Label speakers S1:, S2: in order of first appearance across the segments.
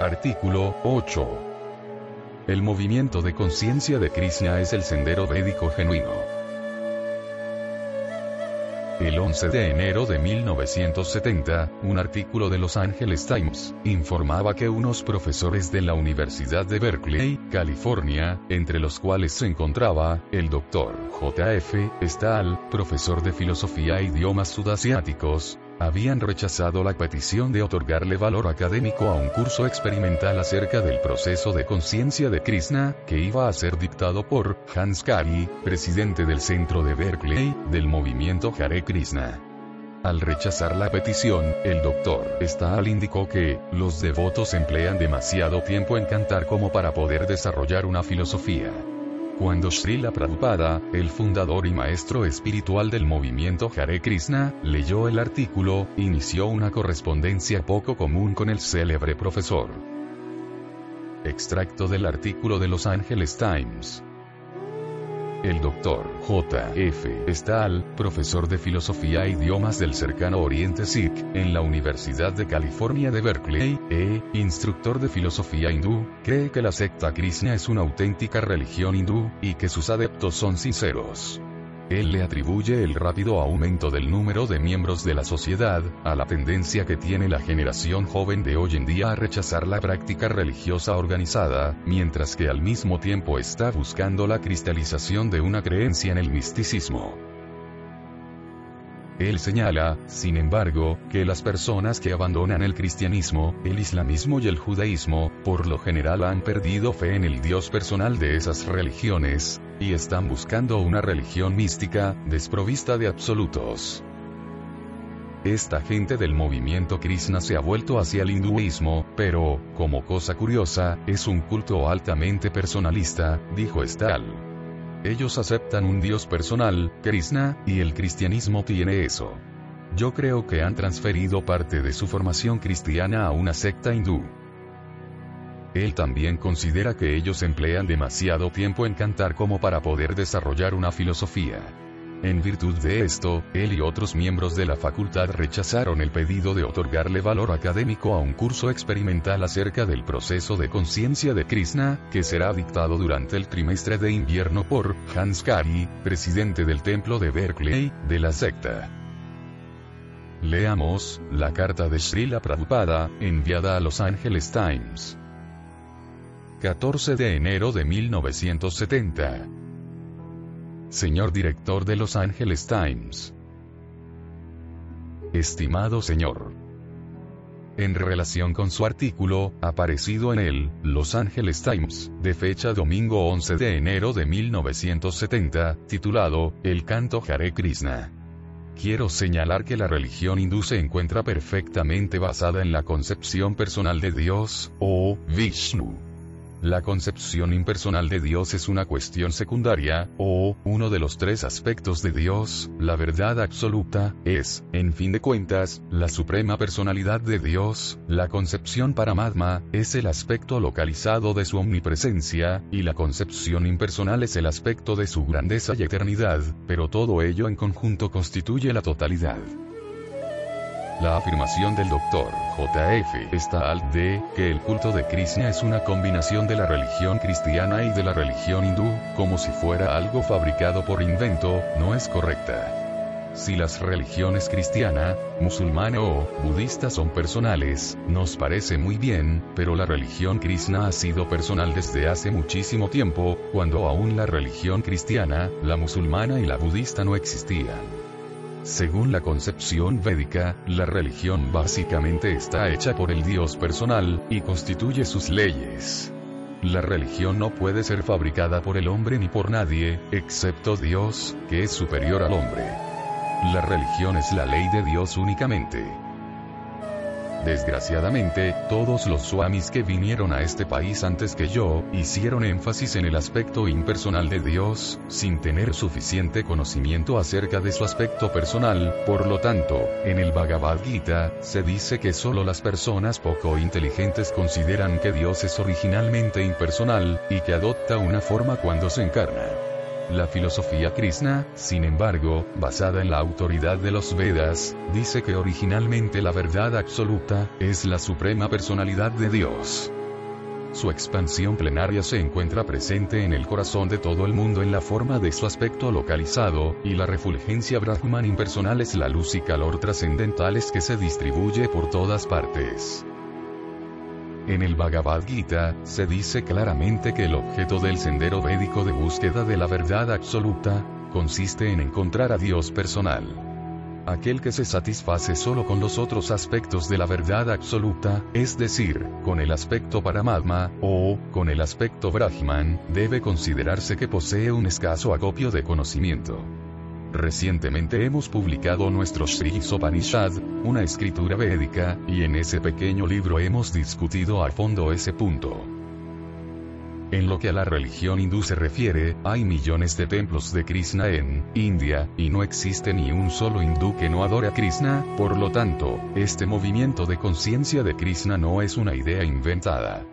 S1: Artículo 8. El movimiento de conciencia de Krishna es el sendero védico genuino. El 11 de enero de 1970, un artículo de Los Angeles Times informaba que unos profesores de la Universidad de Berkeley, California, entre los cuales se encontraba el Dr. J.F. Stahl, profesor de filosofía e idiomas sudasiáticos, habían rechazado la petición de otorgarle valor académico a un curso experimental acerca del proceso de conciencia de Krishna, que iba a ser dictado por Hans Kari, presidente del centro de Berkeley, del movimiento Hare Krishna. Al rechazar la petición, el doctor Stahl indicó que, los devotos emplean demasiado tiempo en cantar como para poder desarrollar una filosofía. Cuando Srila Prabhupada, el fundador y maestro espiritual del movimiento Hare Krishna, leyó el artículo, inició una correspondencia poco común con el célebre profesor. Extracto del artículo de Los Angeles Times. El. J. F. Stahl, profesor de filosofía e idiomas del cercano Oriente Sikh, en la Universidad de California de Berkeley, e instructor de filosofía hindú, cree que la secta Krishna es una auténtica religión hindú, y que sus adeptos son sinceros. Él le atribuye el rápido aumento del número de miembros de la sociedad, a la tendencia que tiene la generación joven de hoy en día a rechazar la práctica religiosa organizada, mientras que al mismo tiempo está buscando la cristalización de una creencia en el misticismo. Él señala, sin embargo, que las personas que abandonan el cristianismo, el islamismo y el judaísmo, por lo general han perdido fe en el Dios personal de esas religiones, y están buscando una religión mística, desprovista de absolutos. Esta gente del movimiento Krishna se ha vuelto hacia el hinduismo, pero, como cosa curiosa, es un culto altamente personalista, dijo Stahl. Ellos aceptan un Dios personal, Krishna, y el cristianismo tiene eso. Yo creo que han transferido parte de su formación cristiana a una secta hindú. Él también considera que ellos emplean demasiado tiempo en cantar como para poder desarrollar una filosofía. En virtud de esto, él y otros miembros de la facultad rechazaron el pedido de otorgarle valor académico a un curso experimental acerca del proceso de conciencia de Krishna, que será dictado durante el trimestre de invierno por Hans Kari, presidente del templo de Berkeley, de la secta. Leamos, la carta de Srila Prabhupada, enviada a Los Angeles Times. 14 de enero de 1970. Señor director de Los Angeles Times. Estimado señor. En relación con su artículo, aparecido en el Los Angeles Times, de fecha domingo 11 de enero de 1970, titulado El canto Hare Krishna. Quiero señalar que la religión hindú se encuentra perfectamente basada en la concepción personal de Dios, o Vishnu. La concepción impersonal de Dios es una cuestión secundaria, o, uno de los tres aspectos de Dios, la verdad absoluta, es, en fin de cuentas, la suprema personalidad de Dios, la concepción Paramatma, es el aspecto localizado de su omnipresencia, y la concepción impersonal es el aspecto de su grandeza y eternidad, pero todo ello en conjunto constituye la totalidad. La afirmación del Dr. J.F. Stahl de que el culto de Krishna es una combinación de la religión cristiana y de la religión hindú, como si fuera algo fabricado por invento, no es correcta. Si las religiones cristiana, musulmana o budista son personales, nos parece muy bien, pero la religión krishna ha sido personal desde hace muchísimo tiempo, cuando aún la religión cristiana, la musulmana y la budista no existían. Según la concepción védica, la religión básicamente está hecha por el Dios personal, y constituye sus leyes. La religión no puede ser fabricada por el hombre ni por nadie, excepto Dios, que es superior al hombre. La religión es la ley de Dios únicamente. Desgraciadamente, todos los swamis que vinieron a este país antes que yo, hicieron énfasis en el aspecto impersonal de Dios, sin tener suficiente conocimiento acerca de su aspecto personal, por lo tanto, en el Bhagavad Gita, se dice que solo las personas poco inteligentes consideran que Dios es originalmente impersonal, y que adopta una forma cuando se encarna. La filosofía Krishna, sin embargo, basada en la autoridad de los Vedas, dice que originalmente la verdad absoluta, es la suprema personalidad de Dios. Su expansión plenaria se encuentra presente en el corazón de todo el mundo en la forma de su aspecto localizado, y la refulgencia Brahman impersonal es la luz y calor trascendentales que se distribuye por todas partes. En el Bhagavad Gita, se dice claramente que el objeto del sendero védico de búsqueda de la verdad absoluta, consiste en encontrar a Dios personal. Aquel que se satisface solo con los otros aspectos de la verdad absoluta, es decir, con el aspecto Paramatma, o, con el aspecto Brahman, debe considerarse que posee un escaso acopio de conocimiento. Recientemente hemos publicado nuestro Sri Sopanishad, una escritura védica, y en ese pequeño libro hemos discutido a fondo ese punto. En lo que a la religión hindú se refiere, hay millones de templos de Krishna en India, y no existe ni un solo hindú que no adore a Krishna, por lo tanto, este movimiento de conciencia de Krishna no es una idea inventada.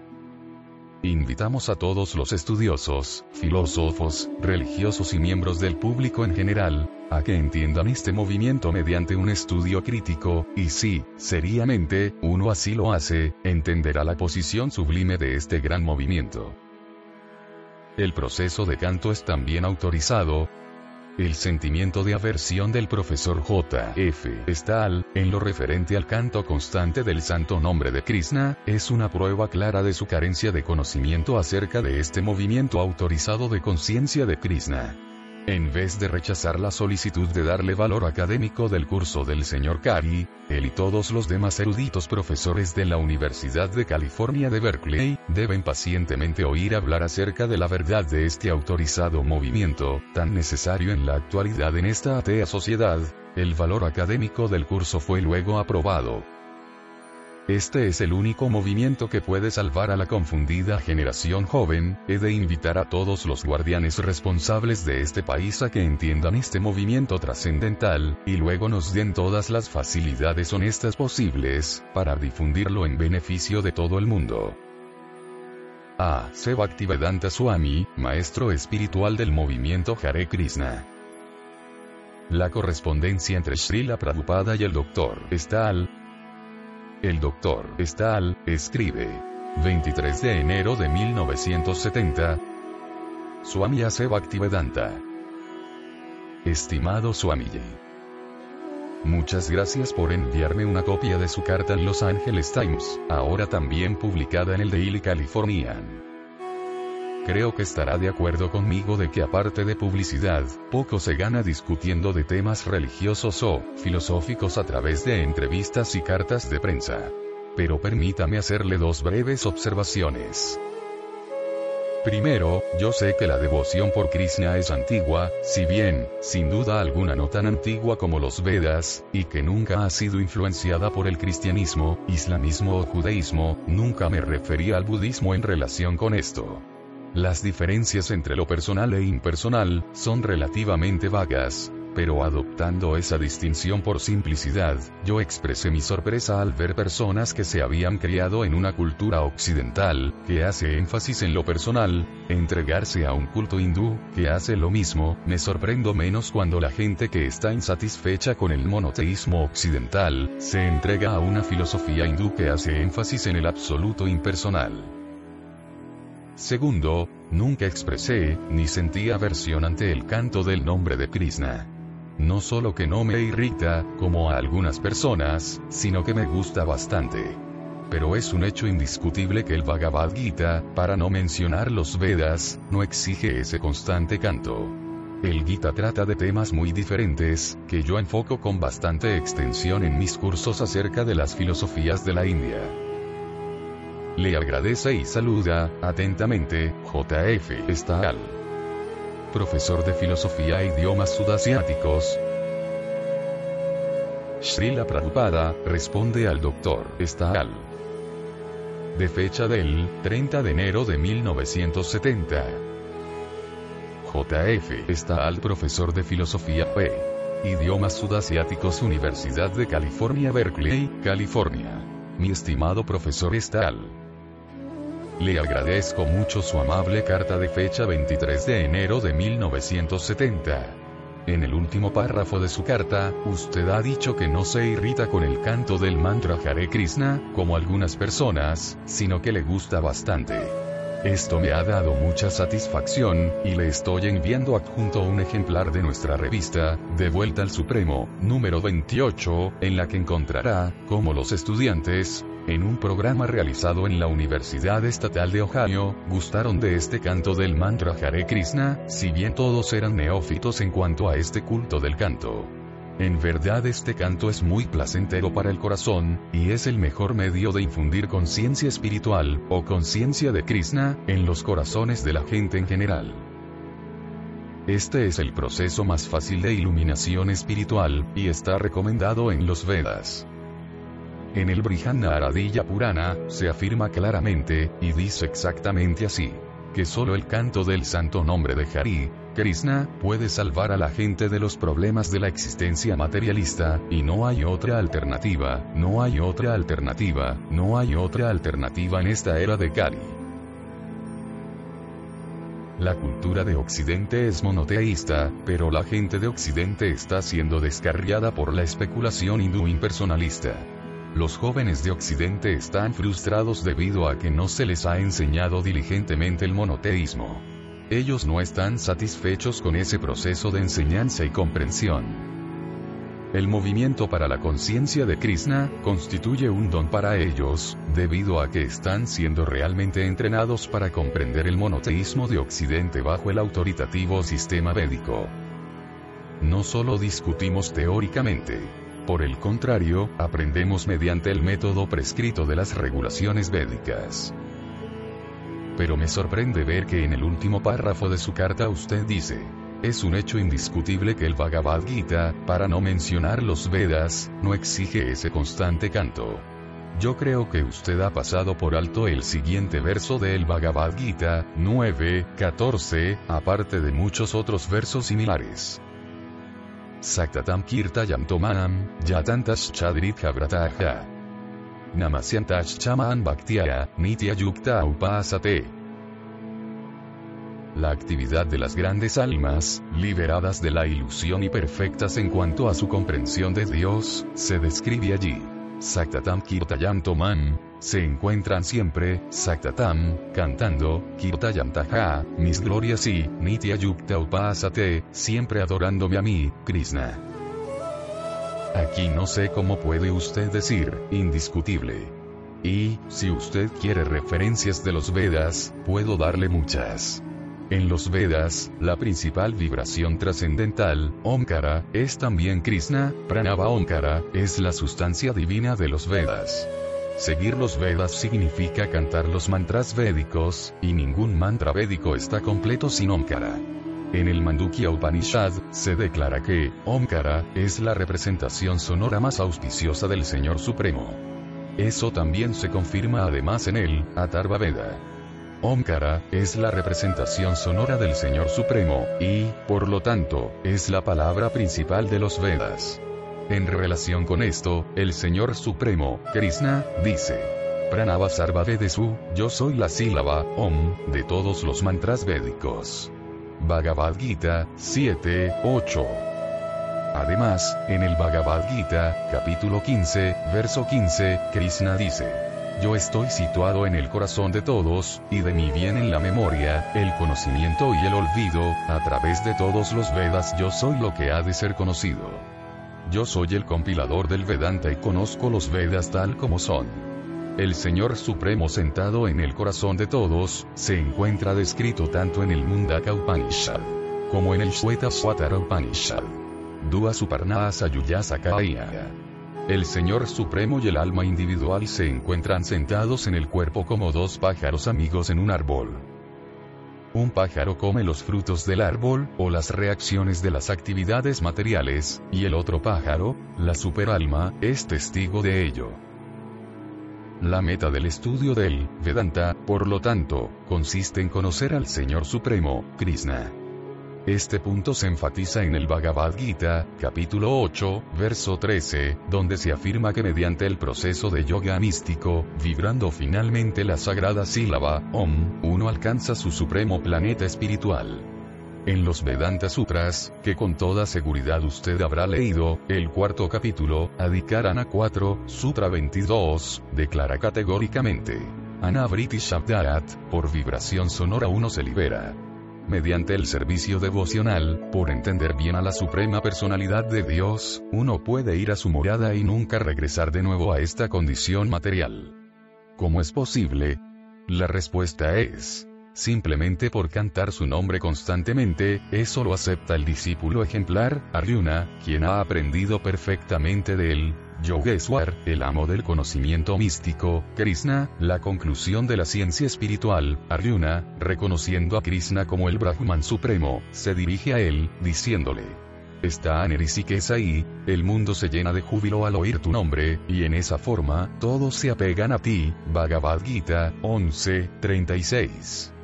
S1: Invitamos a todos los estudiosos, filósofos, religiosos y miembros del público en general, a que entiendan este movimiento mediante un estudio crítico, y si, seriamente, uno así lo hace, entenderá la posición sublime de este gran movimiento. El proceso de canto es también autorizado, el sentimiento de aversión del profesor J.F. Stahl, en lo referente al canto constante del santo nombre de Krishna, es una prueba clara de su carencia de conocimiento acerca de este movimiento autorizado de conciencia de Krishna. En vez de rechazar la solicitud de darle valor académico del curso del señor Kari, él y todos los demás eruditos profesores de la Universidad de California de Berkeley, deben pacientemente oír hablar acerca de la verdad de este autorizado movimiento, tan necesario en la actualidad en esta atea sociedad, el valor académico del curso fue luego aprobado, este es el único movimiento que puede salvar a la confundida generación joven, he de invitar a todos los guardianes responsables de este país a que entiendan este movimiento trascendental, y luego nos den todas las facilidades honestas posibles, para difundirlo en beneficio de todo el mundo. A. Bhaktivedanta Swami, maestro espiritual del movimiento Hare Krishna. La correspondencia entre Srila Prabhupada y el Dr. Stahl, el doctor Stahl, escribe. 23 de enero de 1970. Swami Bhaktivedanta. Estimado Swamiji. Muchas gracias por enviarme una copia de su carta en Los Angeles Times, ahora también publicada en el Daily Californian. Creo que estará de acuerdo conmigo de que aparte de publicidad, poco se gana discutiendo de temas religiosos o filosóficos a través de entrevistas y cartas de prensa. Pero permítame hacerle dos breves observaciones. Primero, yo sé que la devoción por Krishna es antigua, si bien, sin duda alguna no tan antigua como los Vedas, y que nunca ha sido influenciada por el cristianismo, islamismo o judaísmo, nunca me refería al budismo en relación con esto. Las diferencias entre lo personal e impersonal son relativamente vagas, pero adoptando esa distinción por simplicidad, yo expresé mi sorpresa al ver personas que se habían criado en una cultura occidental, que hace énfasis en lo personal, entregarse a un culto hindú, que hace lo mismo, me sorprendo menos cuando la gente que está insatisfecha con el monoteísmo occidental, se entrega a una filosofía hindú que hace énfasis en el absoluto impersonal. Segundo, nunca expresé, ni sentí aversión ante el canto del nombre de Krishna. No solo que no me irrita, como a algunas personas, sino que me gusta bastante. Pero es un hecho indiscutible que el Bhagavad Gita, para no mencionar los Vedas, no exige ese constante canto. El Gita trata de temas muy diferentes, que yo enfoco con bastante extensión en mis cursos acerca de las filosofías de la India. Le agradece y saluda, atentamente, JF Stahl. Profesor de Filosofía e Idiomas Sudasiáticos. Srila Prabhupada, responde al Dr. Stahl. De fecha del 30 de enero de 1970. JF Stahl, profesor de Filosofía P. Idiomas Sudasiáticos Universidad de California Berkeley, California. Mi estimado profesor Stahl. Le agradezco mucho su amable carta de fecha 23 de enero de 1970. En el último párrafo de su carta, usted ha dicho que no se irrita con el canto del mantra Hare Krishna, como algunas personas, sino que le gusta bastante. Esto me ha dado mucha satisfacción, y le estoy enviando adjunto un ejemplar de nuestra revista, De vuelta al Supremo, número 28, en la que encontrará, como los estudiantes, en un programa realizado en la Universidad Estatal de Ohio, gustaron de este canto del mantra Hare Krishna, si bien todos eran neófitos en cuanto a este culto del canto. En verdad este canto es muy placentero para el corazón, y es el mejor medio de infundir conciencia espiritual, o conciencia de Krishna, en los corazones de la gente en general. Este es el proceso más fácil de iluminación espiritual, y está recomendado en los Vedas. En el Aradilla Purana, se afirma claramente, y dice exactamente así, que solo el canto del santo nombre de Hari, Krishna, puede salvar a la gente de los problemas de la existencia materialista, y no hay otra alternativa, no hay otra alternativa, no hay otra alternativa en esta era de Kali. La cultura de Occidente es monoteísta, pero la gente de Occidente está siendo descarriada por la especulación hindú impersonalista. Los jóvenes de Occidente están frustrados debido a que no se les ha enseñado diligentemente el monoteísmo. Ellos no están satisfechos con ese proceso de enseñanza y comprensión. El movimiento para la conciencia de Krishna constituye un don para ellos, debido a que están siendo realmente entrenados para comprender el monoteísmo de Occidente bajo el autoritativo sistema védico. No solo discutimos teóricamente. Por el contrario, aprendemos mediante el método prescrito de las regulaciones védicas. Pero me sorprende ver que en el último párrafo de su carta usted dice, es un hecho indiscutible que el Bhagavad Gita, para no mencionar los Vedas, no exige ese constante canto. Yo creo que usted ha pasado por alto el siguiente verso del Bhagavad Gita, 9, 14, aparte de muchos otros versos similares. Saktatam kirtayam tomanam, yatantas chadrit habrataha. Namasyantash chaman bhaktiaya, nitya yukta upasate. La actividad de las grandes almas, liberadas de la ilusión y perfectas en cuanto a su comprensión de Dios, se describe allí. Saktatam Kirtayam Toman, se encuentran siempre, Saktatam, cantando, Kirtayam Taha, mis glorias y, Nitya Yukta Upasate, siempre adorándome a mí, Krishna. Aquí no sé cómo puede usted decir, indiscutible. Y, si usted quiere referencias de los Vedas, puedo darle muchas. En los Vedas, la principal vibración trascendental, Omkara, es también Krishna, Pranava Omkara, es la sustancia divina de los Vedas. Seguir los Vedas significa cantar los mantras védicos, y ningún mantra védico está completo sin Omkara. En el Mandukya Upanishad, se declara que, Omkara, es la representación sonora más auspiciosa del Señor Supremo. Eso también se confirma además en el, Atharva Veda. Omkara, es la representación sonora del Señor Supremo, y, por lo tanto, es la palabra principal de los Vedas. En relación con esto, el Señor Supremo, Krishna, dice, Pranava Sarva Vedesu, yo soy la sílaba, Om, de todos los mantras védicos. Bhagavad Gita, 7, 8. Además, en el Bhagavad Gita, capítulo 15, verso 15, Krishna dice, Yo estoy situado en el corazón de todos, y de mí vienen la memoria, el conocimiento y el olvido, a través de todos los Vedas yo soy lo que ha de ser conocido. Yo soy el compilador del Vedanta y conozco los Vedas tal como son. El Señor Supremo sentado en el corazón de todos, se encuentra descrito tanto en el Mundaka Upanishad como en el Shweta Swatara Upanishad. Dua Suparna Sayuyasakaya. El Señor Supremo y el alma individual se encuentran sentados en el cuerpo como dos pájaros amigos en un árbol. Un pájaro come los frutos del árbol, o las reacciones de las actividades materiales, y el otro pájaro, la superalma, es testigo de ello. La meta del estudio del Vedanta, por lo tanto, consiste en conocer al Señor Supremo, Krishna. Este punto se enfatiza en el Bhagavad Gita, capítulo 8, verso 13, donde se afirma que mediante el proceso de yoga místico, vibrando finalmente la sagrada sílaba, Om, uno alcanza su supremo planeta espiritual. En los Vedanta Sutras, que con toda seguridad usted habrá leído, el cuarto capítulo, Adikarana 4, Sutra 22, declara categóricamente. Anavriti Shabdarat, por vibración sonora uno se libera. Mediante el servicio devocional, por entender bien a la Suprema Personalidad de Dios, uno puede ir a su morada y nunca regresar de nuevo a esta condición material. ¿Cómo es posible? La respuesta es, simplemente por cantar su nombre constantemente, eso lo acepta el discípulo ejemplar, Arjuna, quien ha aprendido perfectamente de él, Yogeshwar, el amo del conocimiento místico, Krishna, la conclusión de la ciencia espiritual, Arjuna, reconociendo a Krishna como el Brahman supremo, se dirige a él, diciéndole, está es ahí, el mundo se llena de júbilo al oír tu nombre, y en esa forma, todos se apegan a ti, Bhagavad Gita, 11, 36.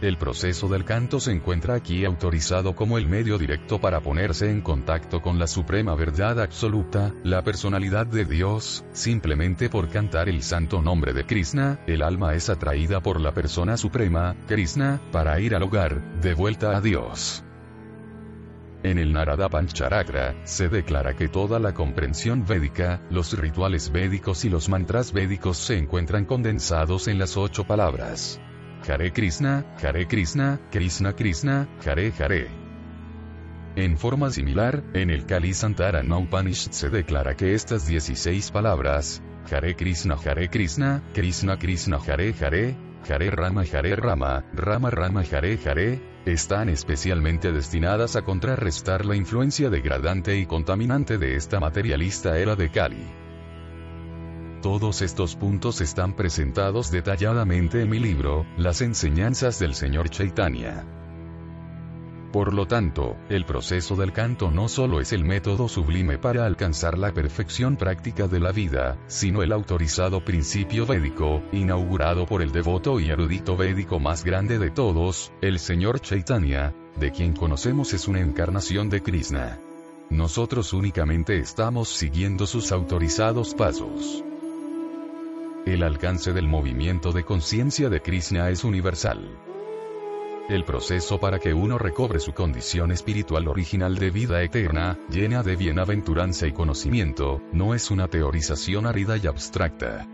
S1: El proceso del canto se encuentra aquí autorizado como el medio directo para ponerse en contacto con la suprema verdad absoluta, la personalidad de Dios, simplemente por cantar el santo nombre de Krishna, el alma es atraída por la persona suprema, Krishna, para ir al hogar, de vuelta a Dios. En el Narada Pancharakra, se declara que toda la comprensión védica, los rituales védicos y los mantras védicos se encuentran condensados en las ocho palabras. Hare Krishna, Hare Krishna, Krishna Krishna, Hare Hare. En forma similar, en el Kali Santarana Upanishad se declara que estas 16 palabras, Hare Krishna Hare Krishna, Krishna Krishna Hare Hare, Hare Rama Hare Rama, Rama Rama Hare Hare, están especialmente destinadas a contrarrestar la influencia degradante y contaminante de esta materialista era de Kali. Todos estos puntos están presentados detalladamente en mi libro, Las enseñanzas del Señor Chaitanya. Por lo tanto, el proceso del canto no solo es el método sublime para alcanzar la perfección práctica de la vida, sino el autorizado principio védico, inaugurado por el devoto y erudito védico más grande de todos, el Señor Chaitanya, de quien conocemos es una encarnación de Krishna. Nosotros únicamente estamos siguiendo sus autorizados pasos. El alcance del movimiento de conciencia de Krishna es universal. El proceso para que uno recobre su condición espiritual original de vida eterna, llena de bienaventuranza y conocimiento, no es una teorización árida y abstracta.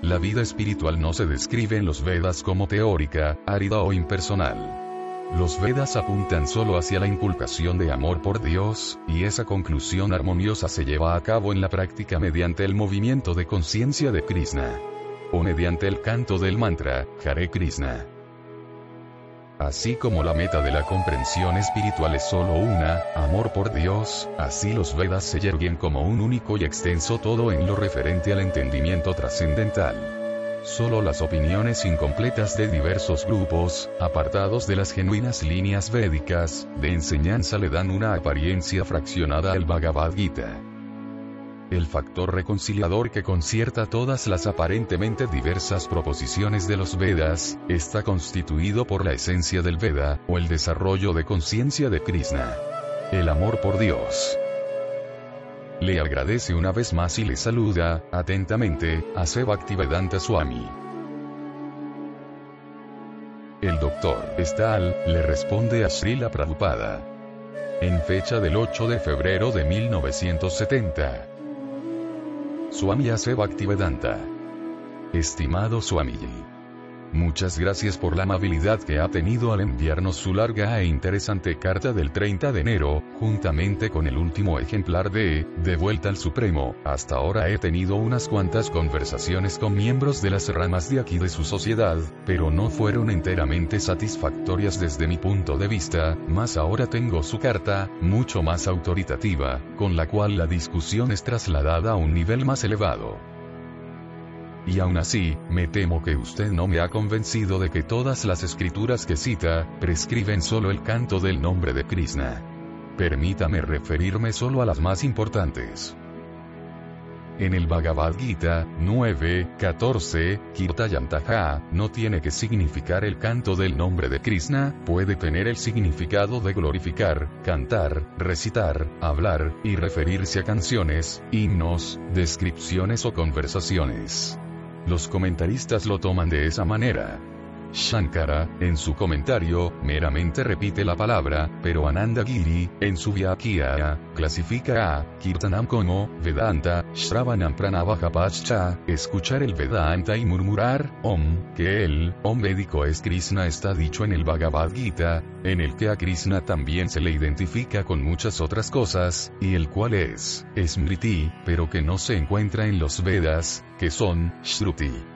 S1: La vida espiritual no se describe en los Vedas como teórica, árida o impersonal. Los Vedas apuntan solo hacia la inculcación de amor por Dios, y esa conclusión armoniosa se lleva a cabo en la práctica mediante el movimiento de conciencia de Krishna. O mediante el canto del mantra, Hare Krishna. Así como la meta de la comprensión espiritual es solo una, amor por Dios, así los Vedas se yerguen como un único y extenso todo en lo referente al entendimiento trascendental. Solo las opiniones incompletas de diversos grupos, apartados de las genuinas líneas védicas, de enseñanza le dan una apariencia fraccionada al Bhagavad Gita. El factor reconciliador que concierta todas las aparentemente diversas proposiciones de los Vedas, está constituido por la esencia del Veda, o el desarrollo de conciencia de Krishna. El amor por Dios. Le agradece una vez más y le saluda, atentamente, a Bhaktivedanta Swami. El doctor Estal le responde a Srila Prabhupada. En fecha del 8 de febrero de 1970. Swami Ase Bhaktivedanta. Estimado Swamiji. Muchas gracias por la amabilidad que ha tenido al enviarnos su larga e interesante carta del 30 de enero, juntamente con el último ejemplar de De vuelta al Supremo. Hasta ahora he tenido unas cuantas conversaciones con miembros de las ramas de aquí de su sociedad, pero no fueron enteramente satisfactorias desde mi punto de vista, más ahora tengo su carta, mucho más autoritativa, con la cual la discusión es trasladada a un nivel más elevado. Y aún así, me temo que usted no me ha convencido de que todas las escrituras que cita, prescriben solo el canto del nombre de Krishna. Permítame referirme solo a las más importantes. En el Bhagavad Gita 9.14, Kirtayantaha no tiene que significar el canto del nombre de Krishna, puede tener el significado de glorificar, cantar, recitar, hablar, y referirse a canciones, himnos, descripciones o conversaciones. Los comentaristas lo toman de esa manera. Shankara, en su comentario, meramente repite la palabra, pero Ananda Giri, en su Vyakhya, clasifica a Kirtanam como Vedanta, Shravanam Pranavahapascha, escuchar el Vedanta y murmurar, Om, que el Om védico es Krishna está dicho en el Bhagavad Gita, en el que a Krishna también se le identifica con muchas otras cosas, y el cual es Smriti, pero que no se encuentra en los Vedas, que son Shruti.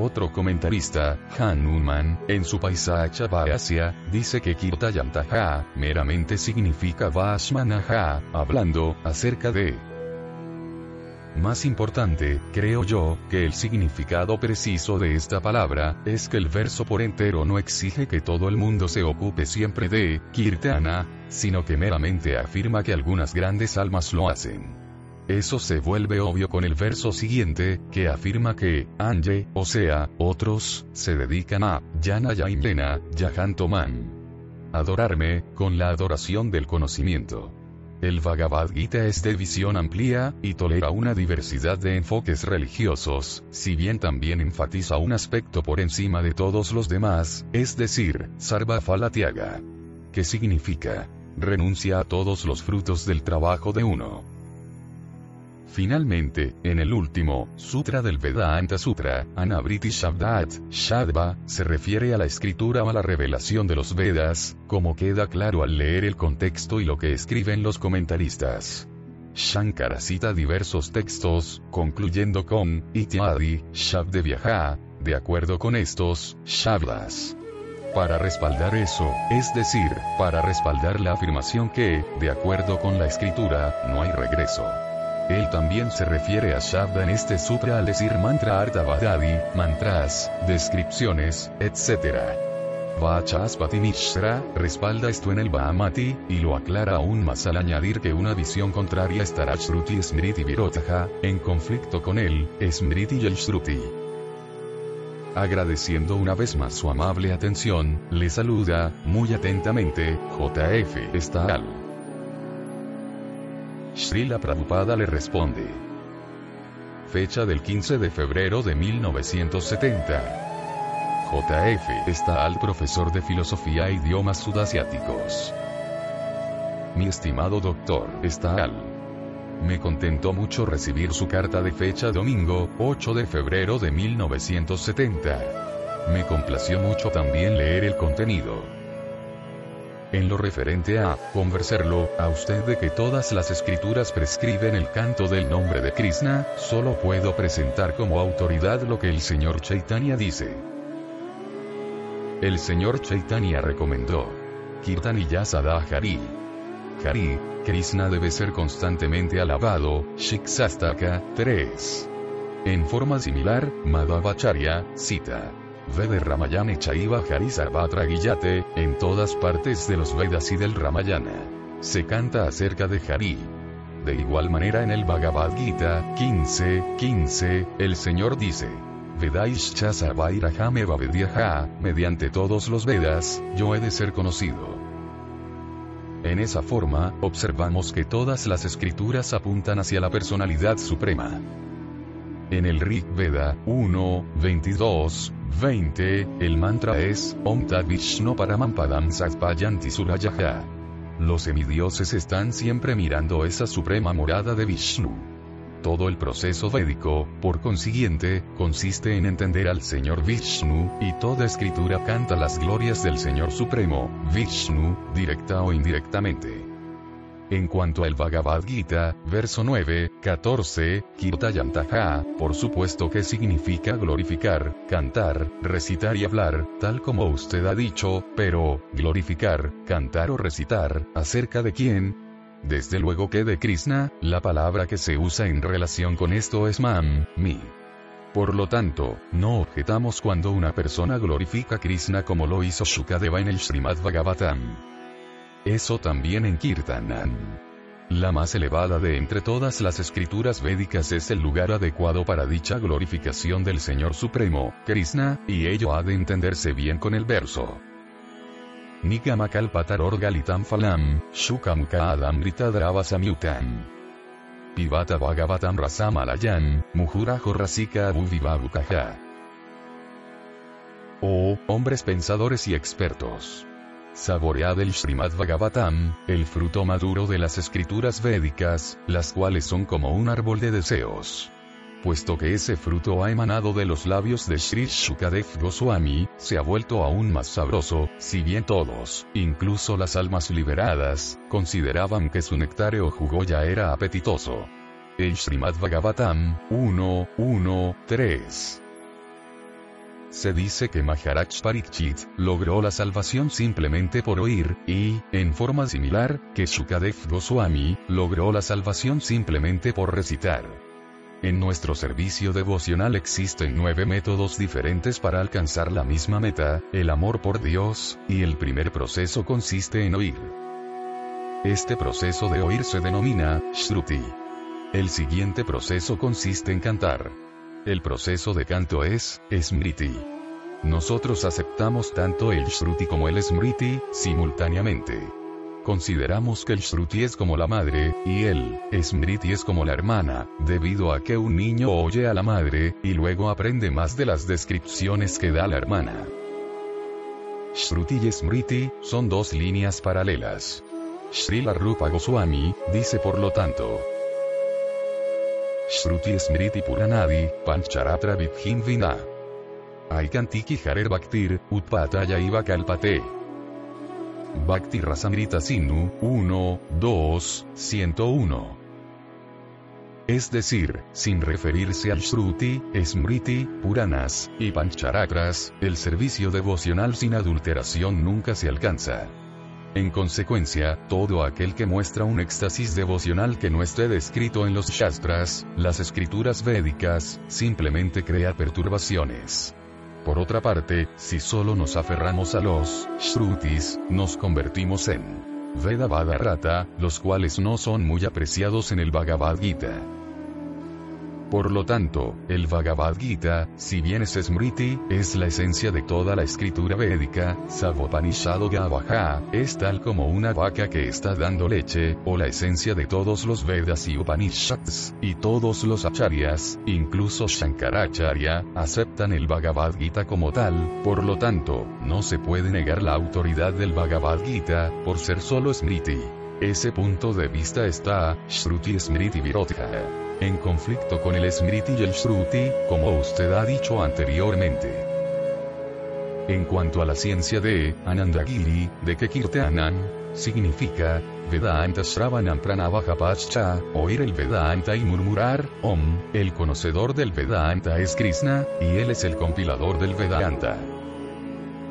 S1: Otro comentarista, Hanuman, en su paisaje Vayasya, dice que Kirtayantaha, meramente significa Vashmanaha, hablando, acerca de más importante, creo yo, que el significado preciso de esta palabra, es que el verso por entero no exige que todo el mundo se ocupe siempre de Kirtana, sino que meramente afirma que algunas grandes almas lo hacen. Eso se vuelve obvio con el verso siguiente, que afirma que, Anje, o sea, otros, se dedican a, Yana Yaimlena, Yahantoman. Adorarme, con la adoración del conocimiento. El Bhagavad Gita es de visión amplia, y tolera una diversidad de enfoques religiosos, si bien también enfatiza un aspecto por encima de todos los demás, es decir, Sarva Falatiaga. ¿Qué significa? Renuncia a todos los frutos del trabajo de uno. Finalmente, en el último, Sutra del Vedanta Sutra, Anabriti Shabdat, Shadva, se refiere a la escritura o a la revelación de los Vedas, como queda claro al leer el contexto y lo que escriben los comentaristas. Shankara cita diversos textos, concluyendo con, Ityadi, Shabde Viaja, de acuerdo con estos, Shabdas. Para respaldar eso, es decir, para respaldar la afirmación que, de acuerdo con la escritura, no hay regreso. Él también se refiere a Shabda en este sutra al decir mantra Artavadadi, mantras, descripciones, etc. Vachaspati Mishra, respalda esto en el Bahamati, y lo aclara aún más al añadir que una visión contraria estará Shruti Smriti Virotaha, en conflicto con él, Smriti y el Shruti. Agradeciendo una vez más su amable atención, le saluda, muy atentamente, JF Estal. Srila Prabhupada le responde. Fecha del 15 de febrero de 1970. JF está al profesor de filosofía e idiomas sudasiáticos. Mi estimado doctor, está al. Me contentó mucho recibir su carta de fecha domingo, 8 de febrero de 1970. Me complació mucho también leer el contenido. En lo referente a convencerlo a usted de que todas las escrituras prescriben el canto del nombre de Krishna, solo puedo presentar como autoridad lo que el señor Chaitanya dice. El señor Chaitanya recomendó Kirtaniya Sada Hari. Hari, Krishna debe ser constantemente alabado, Shiksastaka 3. En forma similar, Madhavacharya, cita. Vede Ramayana Chaiva Harisarvatra Guillate, en todas partes de los Vedas y del Ramayana. Se canta acerca de Hari. De igual manera en el Bhagavad Gita 15, 15, el Señor dice, Vedaishcha Sarvairahame Vavedyaha, mediante todos los Vedas, yo he de ser conocido. En esa forma, observamos que todas las escrituras apuntan hacia la personalidad suprema. En el Rig Veda 1, 22, 20, el mantra es, Om Tat Vishnu Paramampadam Satpayanti Surayaha. Los semidioses están siempre mirando esa suprema morada de Vishnu. Todo el proceso védico, por consiguiente, consiste en entender al Señor Vishnu, y toda escritura canta las glorias del Señor Supremo, Vishnu, directa o indirectamente. En cuanto al Bhagavad Gita, verso 9, 14, Kirtayantaha, por supuesto que significa glorificar, cantar, recitar y hablar, tal como usted ha dicho, pero, glorificar, cantar o recitar, ¿acerca de quién? Desde luego que de Krishna, la palabra que se usa en relación con esto es mam, mi. Por lo tanto, no objetamos cuando una persona glorifica a Krishna como lo hizo Shukadeva en el Srimad Bhagavatam. Eso también en Kirtanan. La más elevada de entre todas las escrituras védicas es el lugar adecuado para dicha glorificación del Señor Supremo, Krishna, y ello ha de entenderse bien con el verso. Nikamakalpataror galitam falam, shukam kaadam samyutam. Pivata bhagavatam rasamalayan, mujura jorrasika abuvivabukaha. Oh, hombres pensadores y expertos. Saboread el Srimad Bhagavatam, el fruto maduro de las escrituras védicas, las cuales son como un árbol de deseos. Puesto que ese fruto ha emanado de los labios de Sri Shukadev Goswami, se ha vuelto aún más sabroso, si bien todos, incluso las almas liberadas, consideraban que su nectario o jugo ya era apetitoso. El Srimad Bhagavatam, 1, 1, 3. Se dice que Maharaj Parikshit logró la salvación simplemente por oír, y, en forma similar, que Shukadev Goswami logró la salvación simplemente por recitar. En nuestro servicio devocional existen nueve métodos diferentes para alcanzar la misma meta, el amor por Dios, y el primer proceso consiste en oír. Este proceso de oír se denomina Shruti. El siguiente proceso consiste en cantar. El proceso de canto es Smriti. Nosotros aceptamos tanto el Shruti como el Smriti, simultáneamente. Consideramos que el Shruti es como la madre, y el Smriti es como la hermana, debido a que un niño oye a la madre, y luego aprende más de las descripciones que da la hermana. Shruti y Smriti, son dos líneas paralelas. Srila Rupa Goswami, dice por lo tanto, Shruti Smriti Puranadi, Pancharatra Vidhin Vina. Aikantiki Harer Bhaktir, Utpataya Iva Kalpate. Bhakti Rasamrita Sinu, 1, 2, 101. Es decir, sin referirse al Shruti, Smriti, Puranas, y Pancharatras, el servicio devocional sin adulteración nunca se alcanza. En consecuencia, todo aquel que muestra un éxtasis devocional que no esté descrito en los Shastras, las escrituras védicas, simplemente crea perturbaciones. Por otra parte, si solo nos aferramos a los Shrutis, nos convertimos en Veda Rata, los cuales no son muy apreciados en el Bhagavad Gita. Por lo tanto, el Bhagavad Gita, si bien es Smriti, es la esencia de toda la escritura védica, Savopanishado Gavaha, es tal como una vaca que está dando leche, o la esencia de todos los Vedas y Upanishads, y todos los acharyas, incluso Shankaracharya, aceptan el Bhagavad Gita como tal, por lo tanto, no se puede negar la autoridad del Bhagavad Gita, por ser solo Smriti. Ese punto de vista está, Shruti Smriti Virodha en conflicto con el Smriti y el Shruti, como usted ha dicho anteriormente. En cuanto a la ciencia de Anandagiri, de que Kirtanan, significa, Vedanta Shravanam Pranavahapascha, oír el Vedanta y murmurar, Om, el conocedor del Vedanta es Krishna, y él es el compilador del Vedanta.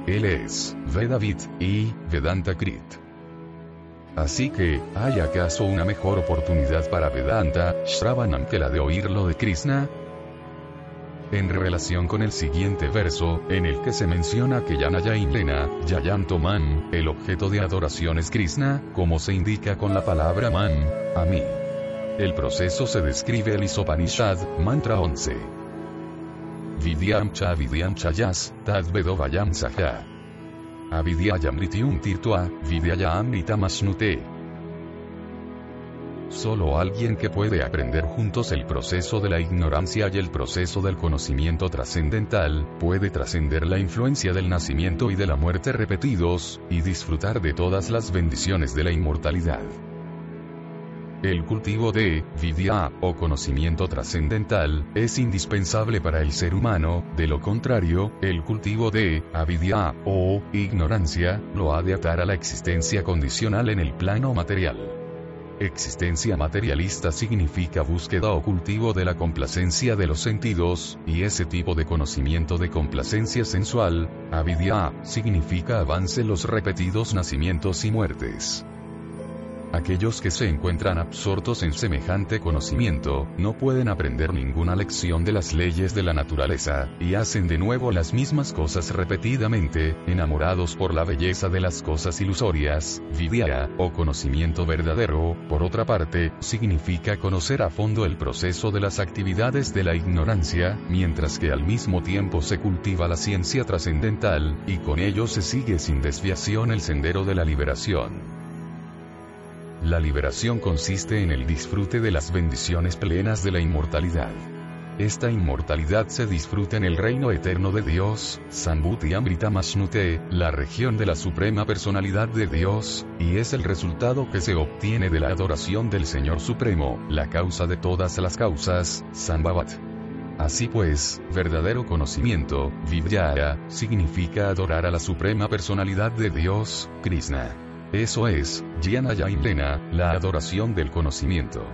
S1: Él es, Vedavit, y, Vedanta Krit. Así que, ¿hay acaso una mejor oportunidad para Vedanta, Shravanam que la de oírlo de Krishna? En relación con el siguiente verso, en el que se menciona que Yanaya Lena, Yayantoman, el objeto de adoración es Krishna, como se indica con la palabra man, a mí. El proceso se describe el Isopanishad, mantra 11. Vidyam cha vidyam chayas, tad vedovayam saha. Avidyayamritium tirtua, masnute. Solo alguien que puede aprender juntos el proceso de la ignorancia y el proceso del conocimiento trascendental, puede trascender la influencia del nacimiento y de la muerte repetidos, y disfrutar de todas las bendiciones de la inmortalidad. El cultivo de vidya o conocimiento trascendental es indispensable para el ser humano, de lo contrario, el cultivo de avidya o ignorancia lo ha de atar a la existencia condicional en el plano material. Existencia materialista significa búsqueda o cultivo de la complacencia de los sentidos, y ese tipo de conocimiento de complacencia sensual, avidya, significa avance en los repetidos nacimientos y muertes. Aquellos que se encuentran absortos en semejante conocimiento, no pueden aprender ninguna lección de las leyes de la naturaleza, y hacen de nuevo las mismas cosas repetidamente, enamorados por la belleza de las cosas ilusorias, vidya, o conocimiento verdadero, por otra parte, significa conocer a fondo el proceso de las actividades de la ignorancia, mientras que al mismo tiempo se cultiva la ciencia trascendental, y con ello se sigue sin desviación el sendero de la liberación. La liberación consiste en el disfrute de las bendiciones plenas de la inmortalidad. Esta inmortalidad se disfruta en el reino eterno de Dios, Sambhuti Amrita Mashnute, la región de la suprema personalidad de Dios, y es el resultado que se obtiene de la adoración del Señor Supremo, la causa de todas las causas, Sambhavat. Así pues, verdadero conocimiento, Vidyara, significa adorar a la suprema personalidad de Dios, Krishna. Eso es, Jnana Yailena, la adoración del conocimiento.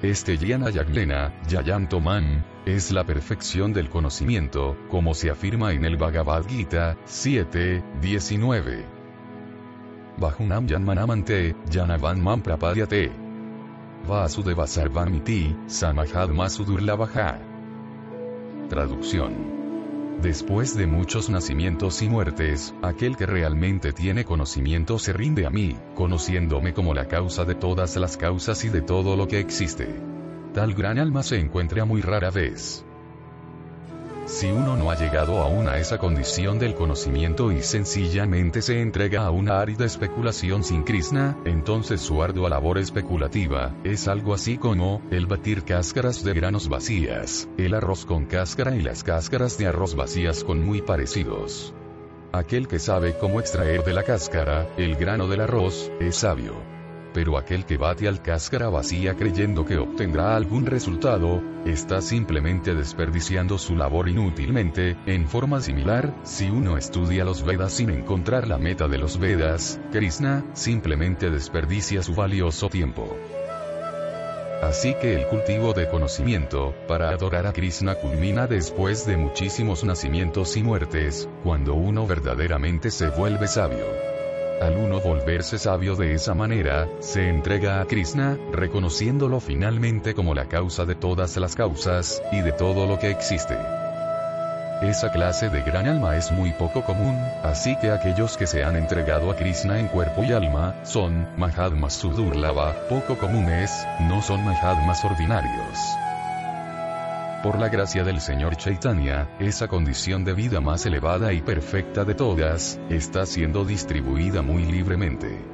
S1: Este Jnana Yaglena, Yayantoman, es la perfección del conocimiento, como se afirma en el Bhagavad Gita 7, 19. Bajunam Yanmanamante, Yanavan Man Prapadyate. Vasudeva Sarvamiti, Samahad Masudurlavaha. Traducción. Después de muchos nacimientos y muertes, aquel que realmente tiene conocimiento se rinde a mí, conociéndome como la causa de todas las causas y de todo lo que existe. Tal gran alma se encuentra muy rara vez. Si uno no ha llegado aún a esa condición del conocimiento y sencillamente se entrega a una árida especulación sin Krishna, entonces su ardua labor especulativa es algo así como el batir cáscaras de granos vacías, el arroz con cáscara y las cáscaras de arroz vacías con muy parecidos. Aquel que sabe cómo extraer de la cáscara el grano del arroz es sabio pero aquel que bate al cáscara vacía creyendo que obtendrá algún resultado, está simplemente desperdiciando su labor inútilmente, en forma similar, si uno estudia los Vedas sin encontrar la meta de los Vedas, Krishna, simplemente desperdicia su valioso tiempo. Así que el cultivo de conocimiento, para adorar a Krishna culmina después de muchísimos nacimientos y muertes, cuando uno verdaderamente se vuelve sabio. Al uno volverse sabio de esa manera, se entrega a Krishna, reconociéndolo finalmente como la causa de todas las causas, y de todo lo que existe. Esa clase de gran alma es muy poco común, así que aquellos que se han entregado a Krishna en cuerpo y alma, son, Mahatmas Sudurlava, poco comunes, no son Mahatmas ordinarios. Por la gracia del Señor Chaitanya, esa condición de vida más elevada y perfecta de todas, está siendo distribuida muy libremente.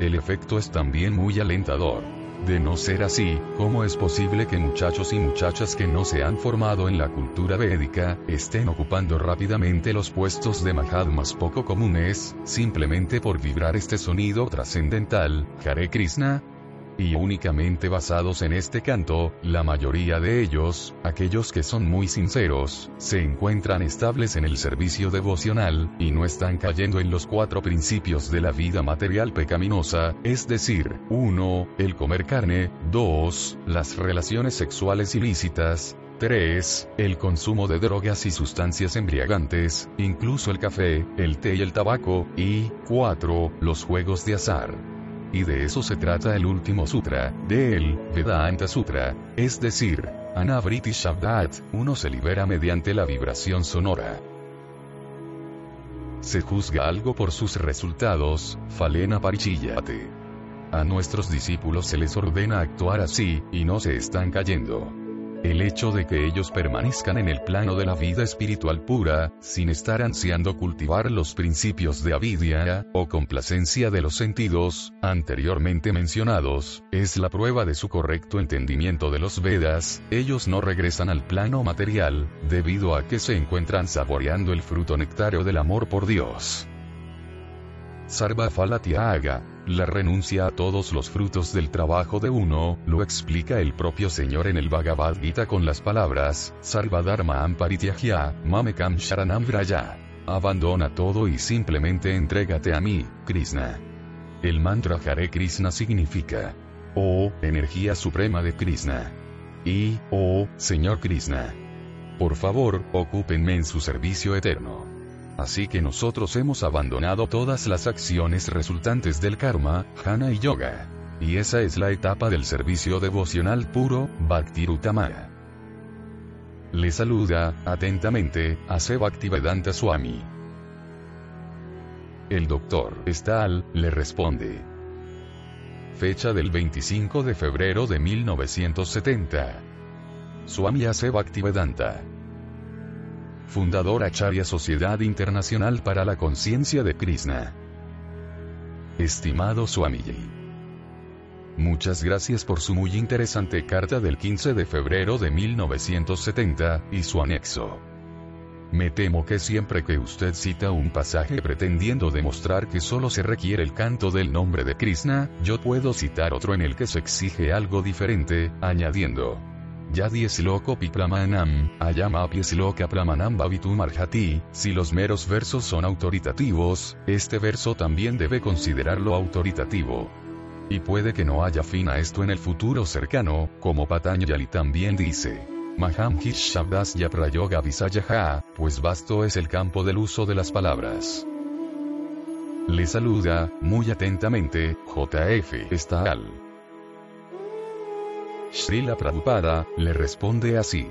S1: El efecto es también muy alentador. De no ser así, ¿cómo es posible que muchachos y muchachas que no se han formado en la cultura védica, estén ocupando rápidamente los puestos de Mahatmas poco comunes, simplemente por vibrar este sonido trascendental, Hare Krishna? Y únicamente basados en este canto, la mayoría de ellos, aquellos que son muy sinceros, se encuentran estables en el servicio devocional, y no están cayendo en los cuatro principios de la vida material pecaminosa, es decir, 1. El comer carne, 2. Las relaciones sexuales ilícitas, 3. El consumo de drogas y sustancias embriagantes, incluso el café, el té y el tabaco, y 4. Los juegos de azar. Y de eso se trata el último sutra, de él, Vedanta Sutra, es decir, Anavriti Shabdat, uno se libera mediante la vibración sonora. Se juzga algo por sus resultados, Falena Parichillate. A nuestros discípulos se les ordena actuar así, y no se están cayendo. El hecho de que ellos permanezcan en el plano de la vida espiritual pura, sin estar ansiando cultivar los principios de avidia, o complacencia de los sentidos, anteriormente mencionados, es la prueba de su correcto entendimiento de los Vedas, ellos no regresan al plano material, debido a que se encuentran saboreando el fruto nectario del amor por Dios. Sarva Falatiaga, la renuncia a todos los frutos del trabajo de uno, lo explica el propio Señor en el Bhagavad Gita con las palabras, Sarvadharma Amparityahya, Mamekam Sharanam Vraya. Abandona todo y simplemente entrégate a mí, Krishna. El mantra Hare Krishna significa, Oh, energía suprema de Krishna. Y, oh, Señor Krishna. Por favor, ocúpenme en su servicio eterno. Así que nosotros hemos abandonado todas las acciones resultantes del karma, jhana y yoga. Y esa es la etapa del servicio devocional puro, Bhakti Rutamaya. Le saluda, atentamente, a Bhaktivedanta Swami. El doctor Stahl le responde. Fecha del 25 de febrero de 1970. Swami Ase Bhaktivedanta. Fundador Acharya Sociedad Internacional para la Conciencia de Krishna. Estimado Swamiji. Muchas gracias por su muy interesante carta del 15 de febrero de 1970, y su anexo. Me temo que siempre que usted cita un pasaje pretendiendo demostrar que solo se requiere el canto del nombre de Krishna, yo puedo citar otro en el que se exige algo diferente, añadiendo. Yadi loco pipramanam, ayama loca pramanam babitum arhati, si los meros versos son autoritativos, este verso también debe considerarlo autoritativo. Y puede que no haya fin a esto en el futuro cercano, como Patanjali también dice. Maham Shabdas Yaprayoga Visayaha, pues vasto es el campo del uso de las palabras. Le saluda, muy atentamente, JF Estal. Srila Prabhupada, le responde así.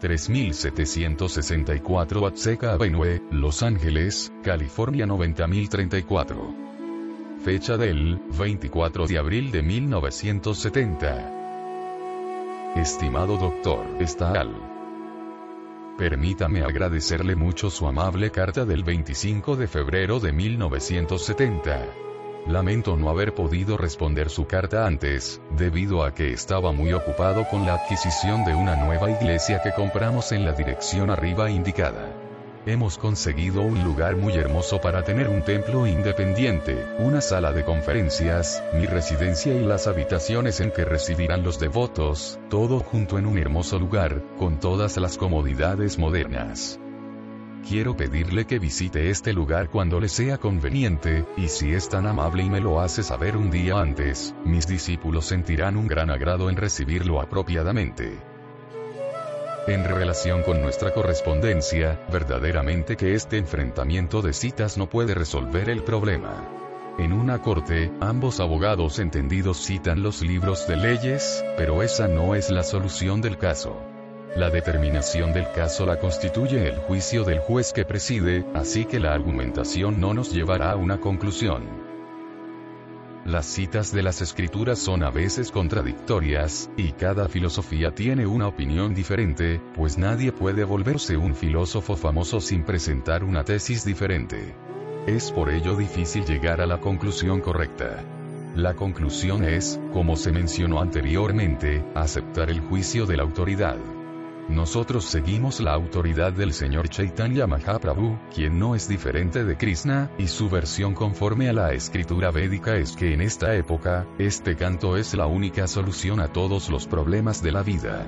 S1: 3764 Atseka Avenue, Los Ángeles, California 90034 fecha del 24 de abril de 1970. Estimado doctor Stahl, permítame agradecerle mucho su amable carta del 25 de febrero de 1970. Lamento no haber podido responder su carta antes, debido a que estaba muy ocupado con la adquisición de una nueva iglesia que compramos en la dirección arriba indicada. Hemos conseguido un lugar muy hermoso para tener un templo independiente, una sala de conferencias, mi residencia y las habitaciones en que residirán los devotos, todo junto en un hermoso lugar, con todas las comodidades modernas. Quiero pedirle que visite este lugar cuando le sea conveniente, y si es tan amable y me lo hace saber un día antes, mis discípulos sentirán un gran agrado en recibirlo apropiadamente. En relación con nuestra correspondencia, verdaderamente que este enfrentamiento de citas no puede resolver el problema. En una corte, ambos abogados entendidos citan los libros de leyes, pero esa no es la solución del caso. La determinación del caso la constituye el juicio del juez que preside, así que la argumentación no nos llevará a una conclusión. Las citas de las escrituras son a veces contradictorias, y cada filosofía tiene una opinión diferente, pues nadie puede volverse un filósofo famoso sin presentar una tesis diferente. Es por ello difícil llegar a la conclusión correcta. La conclusión es, como se mencionó anteriormente, aceptar el juicio de la autoridad. Nosotros seguimos la autoridad del señor Chaitanya Mahaprabhu, quien no es diferente de Krishna, y su versión conforme a la escritura védica es que en esta época, este canto es la única solución a todos los problemas de la vida.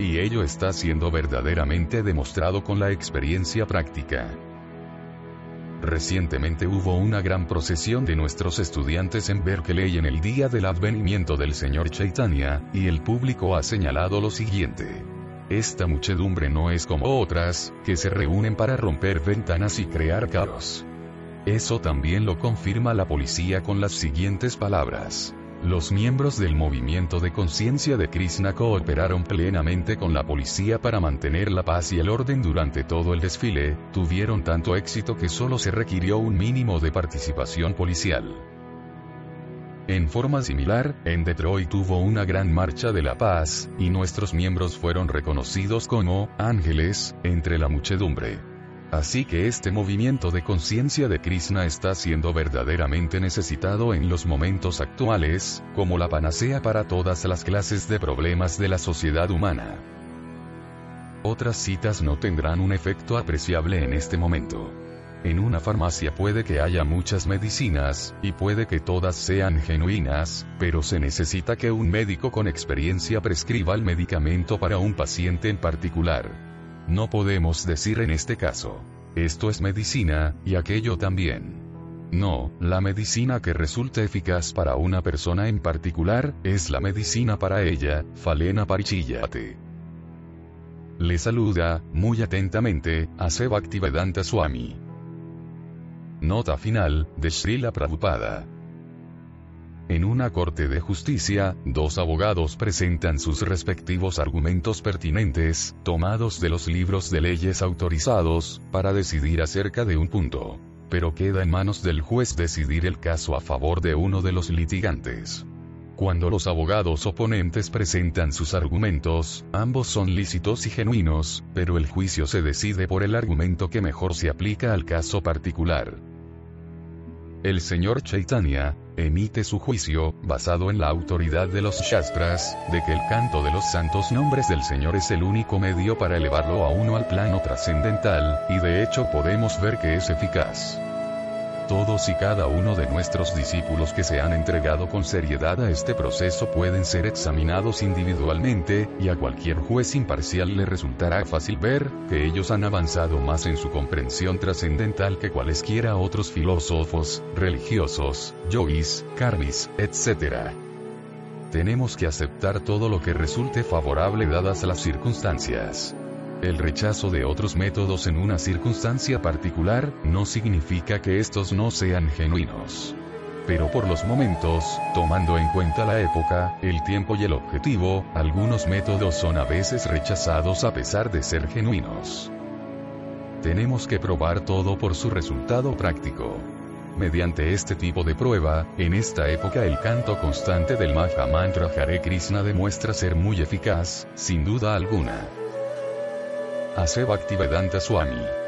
S1: Y ello está siendo verdaderamente demostrado con la experiencia práctica. Recientemente hubo una gran procesión de nuestros estudiantes en Berkeley en el día del advenimiento del señor Chaitanya, y el público ha señalado lo siguiente. Esta muchedumbre no es como otras, que se reúnen para romper ventanas y crear caos. Eso también lo confirma la policía con las siguientes palabras. Los miembros del movimiento de conciencia de Krishna cooperaron plenamente con la policía para mantener la paz y el orden durante todo el desfile, tuvieron tanto éxito que solo se requirió un mínimo de participación policial. En forma similar, en Detroit hubo una gran marcha de la paz, y nuestros miembros fueron reconocidos como ángeles entre la muchedumbre. Así que este movimiento de conciencia de Krishna está siendo verdaderamente necesitado en los momentos actuales, como la panacea para todas las clases de problemas de la sociedad humana. Otras citas no tendrán un efecto apreciable en este momento. En una farmacia puede que haya muchas medicinas, y puede que todas sean genuinas, pero se necesita que un médico con experiencia prescriba el medicamento para un paciente en particular. No podemos decir en este caso, esto es medicina, y aquello también. No, la medicina que resulta eficaz para una persona en particular, es la medicina para ella, Falena Parichillate. Le saluda, muy atentamente, a Bhaktivedanta Swami. Nota final, de Srila Prabhupada. En una corte de justicia, dos abogados presentan sus respectivos argumentos pertinentes, tomados de los libros de leyes autorizados, para decidir acerca de un punto. Pero queda en manos del juez decidir el caso a favor de uno de los litigantes. Cuando los abogados oponentes presentan sus argumentos, ambos son lícitos y genuinos, pero el juicio se decide por el argumento que mejor se aplica al caso particular. El señor Chaitanya, emite su juicio, basado en la autoridad de los Shastras, de que el canto de los santos nombres del Señor es el único medio para elevarlo a uno al plano trascendental, y de hecho podemos ver que es eficaz. Todos y cada uno de nuestros discípulos que se han entregado con seriedad a este proceso pueden ser examinados individualmente, y a cualquier juez imparcial le resultará fácil ver, que ellos han avanzado más en su comprensión trascendental que cualesquiera otros filósofos, religiosos, yogis, karmis, etc. Tenemos que aceptar todo lo que resulte favorable dadas las circunstancias. El rechazo de otros métodos en una circunstancia particular, no significa que estos no sean genuinos. Pero por los momentos, tomando en cuenta la época, el tiempo y el objetivo, algunos métodos son a veces rechazados a pesar de ser genuinos. Tenemos que probar todo por su resultado práctico. Mediante este tipo de prueba, en esta época el canto constante del Maha Mantra Hare Krishna demuestra ser muy eficaz, sin duda alguna. A Bhaktivedanta Swami.